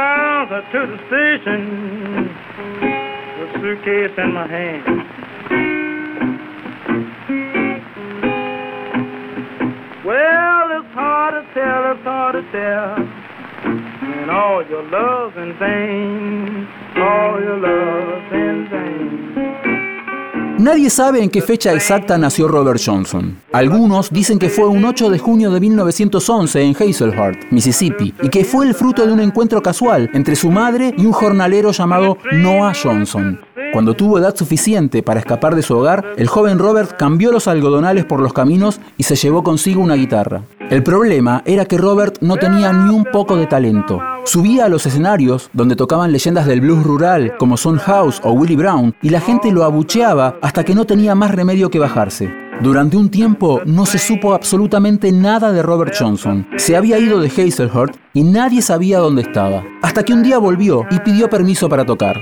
I to the station with suitcase in my hand. Well, it's hard to tell, it's hard to tell. And all your love's in vain, all your love's in vain. Nadie sabe en qué fecha exacta nació Robert Johnson. Algunos dicen que fue un 8 de junio de 1911 en Hazelhurst, Mississippi, y que fue el fruto de un encuentro casual entre su madre y un jornalero llamado Noah Johnson. Cuando tuvo edad suficiente para escapar de su hogar, el joven Robert cambió los algodonales por los caminos y se llevó consigo una guitarra. El problema era que Robert no tenía ni un poco de talento. Subía a los escenarios donde tocaban leyendas del blues rural como Son House o Willie Brown y la gente lo abucheaba hasta que no tenía más remedio que bajarse. Durante un tiempo no se supo absolutamente nada de Robert Johnson. Se había ido de Hazelhurst y nadie sabía dónde estaba. Hasta que un día volvió y pidió permiso para tocar.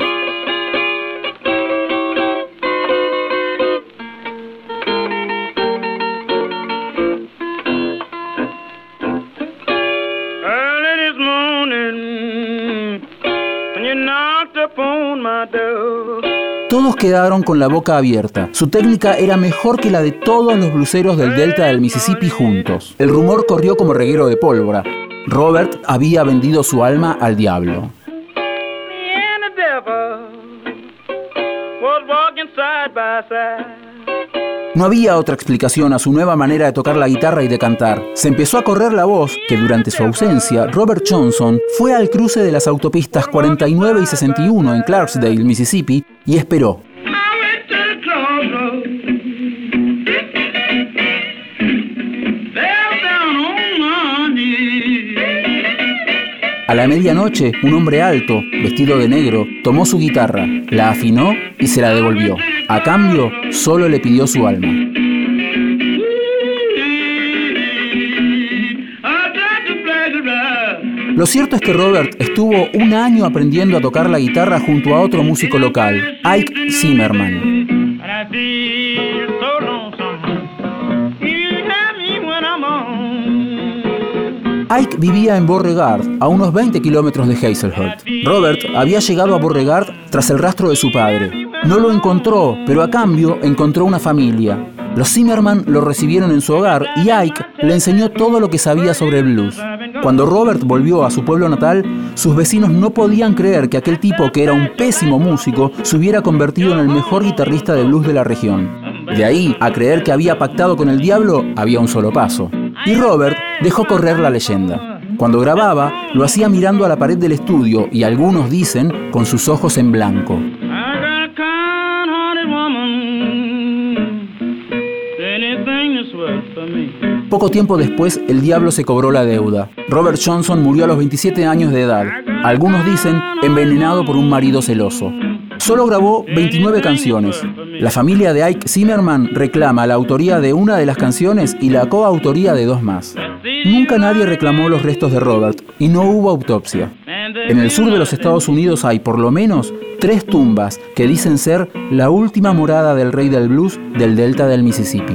Todos quedaron con la boca abierta. Su técnica era mejor que la de todos los bluseros del delta del Mississippi juntos. El rumor corrió como reguero de pólvora. Robert había vendido su alma al diablo. No había otra explicación a su nueva manera de tocar la guitarra y de cantar. Se empezó a correr la voz que durante su ausencia, Robert Johnson fue al cruce de las autopistas 49 y 61 en Clarksdale, Mississippi, y esperó. A la medianoche, un hombre alto, vestido de negro, tomó su guitarra, la afinó y se la devolvió. A cambio, solo le pidió su alma. Lo cierto es que Robert estuvo un año aprendiendo a tocar la guitarra junto a otro músico local, Ike Zimmerman. Ike vivía en Beauregard, a unos 20 kilómetros de Hazelhurst. Robert había llegado a Beauregard tras el rastro de su padre. No lo encontró, pero a cambio encontró una familia. Los Zimmerman lo recibieron en su hogar y Ike le enseñó todo lo que sabía sobre el blues. Cuando Robert volvió a su pueblo natal, sus vecinos no podían creer que aquel tipo que era un pésimo músico se hubiera convertido en el mejor guitarrista de blues de la región. De ahí a creer que había pactado con el diablo había un solo paso. Y Robert dejó correr la leyenda. Cuando grababa, lo hacía mirando a la pared del estudio y algunos dicen con sus ojos en blanco. Poco tiempo después, el diablo se cobró la deuda. Robert Johnson murió a los 27 años de edad. Algunos dicen envenenado por un marido celoso. Solo grabó 29 canciones. La familia de Ike Zimmerman reclama la autoría de una de las canciones y la coautoría de dos más. Nunca nadie reclamó los restos de Robert y no hubo autopsia. En el sur de los Estados Unidos hay por lo menos tres tumbas que dicen ser la última morada del rey del blues del delta del Mississippi.